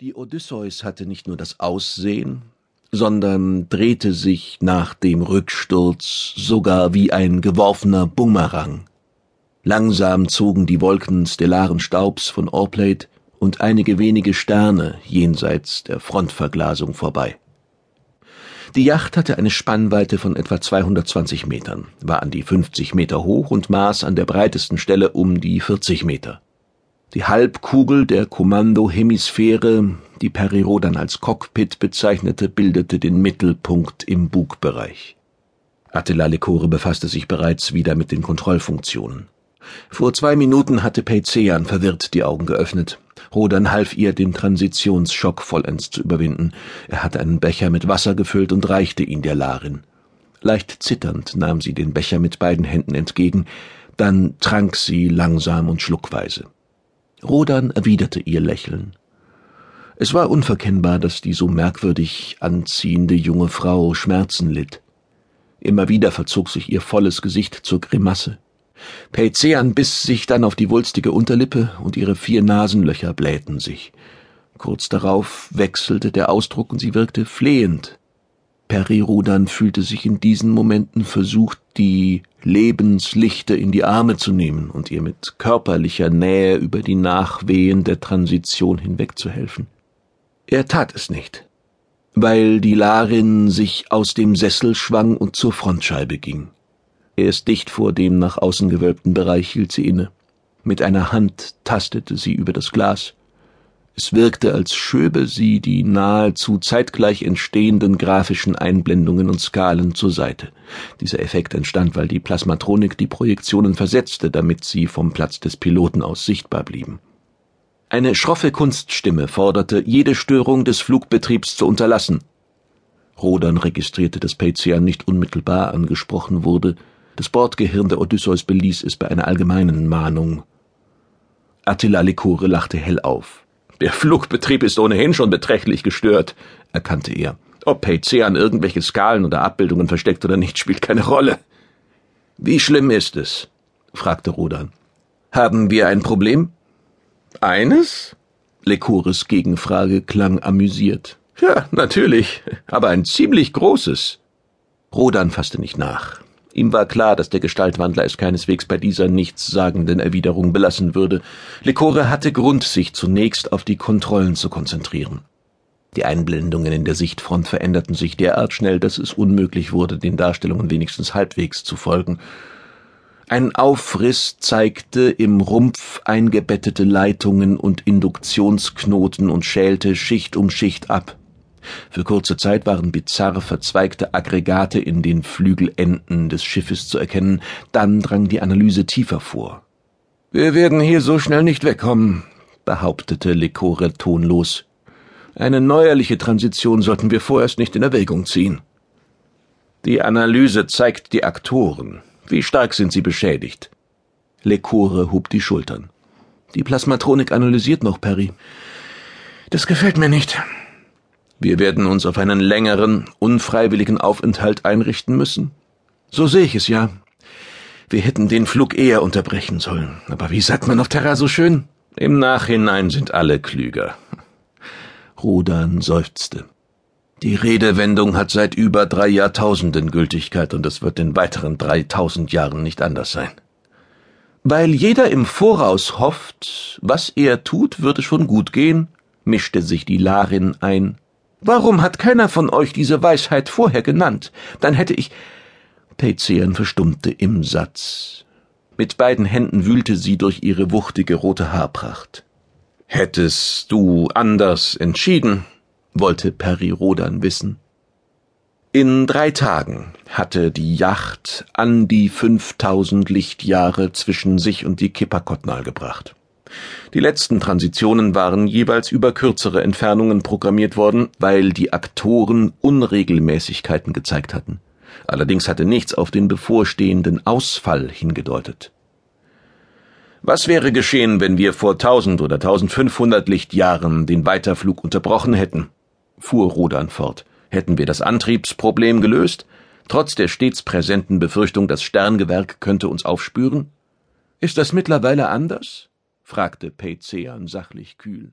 Die Odysseus hatte nicht nur das Aussehen, sondern drehte sich nach dem Rücksturz sogar wie ein geworfener Bumerang. Langsam zogen die Wolken stellaren Staubs von Orplate und einige wenige Sterne jenseits der Frontverglasung vorbei. Die Yacht hatte eine Spannweite von etwa 220 Metern, war an die 50 Meter hoch und maß an der breitesten Stelle um die 40 Meter. Die Halbkugel der Kommandohemisphäre, die Periro dann als Cockpit bezeichnete, bildete den Mittelpunkt im Bugbereich. Attila Lekore befasste sich bereits wieder mit den Kontrollfunktionen. Vor zwei Minuten hatte Peizean verwirrt die Augen geöffnet. Rodan half ihr, den Transitionsschock vollends zu überwinden. Er hatte einen Becher mit Wasser gefüllt und reichte ihn der Larin. Leicht zitternd nahm sie den Becher mit beiden Händen entgegen, dann trank sie langsam und schluckweise. Rodan erwiderte ihr Lächeln. Es war unverkennbar, dass die so merkwürdig anziehende junge Frau Schmerzen litt. Immer wieder verzog sich ihr volles Gesicht zur Grimasse. Peizean biss sich dann auf die wulstige Unterlippe und ihre vier Nasenlöcher blähten sich. Kurz darauf wechselte der Ausdruck und sie wirkte flehend. Perirudan fühlte sich in diesen Momenten versucht, die Lebenslichter in die Arme zu nehmen und ihr mit körperlicher Nähe über die Nachwehen der Transition hinwegzuhelfen. Er tat es nicht, weil die Larin sich aus dem Sessel schwang und zur Frontscheibe ging. Erst dicht vor dem nach außen gewölbten Bereich hielt sie inne. Mit einer Hand tastete sie über das Glas. Es wirkte, als schöbe sie die nahezu zeitgleich entstehenden grafischen Einblendungen und Skalen zur Seite. Dieser Effekt entstand, weil die Plasmatronik die Projektionen versetzte, damit sie vom Platz des Piloten aus sichtbar blieben. Eine schroffe Kunststimme forderte, jede Störung des Flugbetriebs zu unterlassen. Rodan registrierte, dass Pazian nicht unmittelbar angesprochen wurde. Das Bordgehirn der Odysseus beließ es bei einer allgemeinen Mahnung. Attila Likore lachte hell auf. Der Flugbetrieb ist ohnehin schon beträchtlich gestört, erkannte er. Ob PC an irgendwelche Skalen oder Abbildungen versteckt oder nicht, spielt keine Rolle. Wie schlimm ist es? fragte Rodan. Haben wir ein Problem? Eines? Lekores Gegenfrage klang amüsiert. Ja, natürlich, aber ein ziemlich großes. Rodan fasste nicht nach. Ihm war klar, dass der Gestaltwandler es keineswegs bei dieser nichtssagenden Erwiderung belassen würde. Lekore hatte Grund, sich zunächst auf die Kontrollen zu konzentrieren. Die Einblendungen in der Sichtfront veränderten sich derart schnell, dass es unmöglich wurde, den Darstellungen wenigstens halbwegs zu folgen. Ein Aufriss zeigte im Rumpf eingebettete Leitungen und Induktionsknoten und schälte Schicht um Schicht ab. Für kurze Zeit waren bizarr verzweigte Aggregate in den Flügelenden des Schiffes zu erkennen, dann drang die Analyse tiefer vor. Wir werden hier so schnell nicht wegkommen, behauptete Lekore tonlos. Eine neuerliche Transition sollten wir vorerst nicht in Erwägung ziehen. Die Analyse zeigt die Aktoren. Wie stark sind sie beschädigt? Lekore hob die Schultern. Die Plasmatronik analysiert noch, Perry. Das gefällt mir nicht. Wir werden uns auf einen längeren, unfreiwilligen Aufenthalt einrichten müssen. So sehe ich es ja. Wir hätten den Flug eher unterbrechen sollen. Aber wie sagt man auf Terra so schön? Im Nachhinein sind alle klüger. Rodan seufzte. Die Redewendung hat seit über drei Jahrtausenden Gültigkeit und es wird in weiteren dreitausend Jahren nicht anders sein. Weil jeder im Voraus hofft, was er tut, würde schon gut gehen, mischte sich die Larin ein. Warum hat keiner von euch diese Weisheit vorher genannt? Dann hätte ich. Peizean verstummte im Satz. Mit beiden Händen wühlte sie durch ihre wuchtige rote Haarpracht. Hättest du anders entschieden? wollte Peri Rodan wissen. In drei Tagen hatte die Yacht an die fünftausend Lichtjahre zwischen sich und die Kipakotnal gebracht. Die letzten Transitionen waren jeweils über kürzere Entfernungen programmiert worden, weil die Aktoren Unregelmäßigkeiten gezeigt hatten. Allerdings hatte nichts auf den bevorstehenden Ausfall hingedeutet. Was wäre geschehen, wenn wir vor tausend oder tausendfünfhundert Lichtjahren den Weiterflug unterbrochen hätten? fuhr Rodan fort. Hätten wir das Antriebsproblem gelöst? Trotz der stets präsenten Befürchtung, das Sterngewerk könnte uns aufspüren? Ist das mittlerweile anders? Fragte Peizean sachlich kühl.